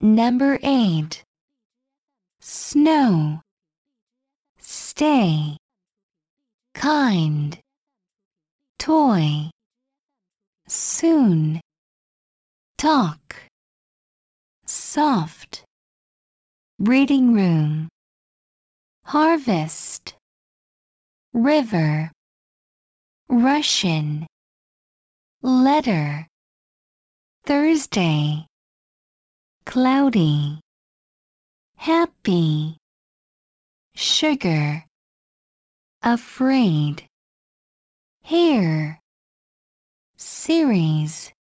Number 8. Snow. Stay. Kind. Toy. Soon. Talk. Soft. Reading room. Harvest. River. Russian. Letter. Thursday. Cloudy. Happy. Sugar. Afraid. Hair. Series.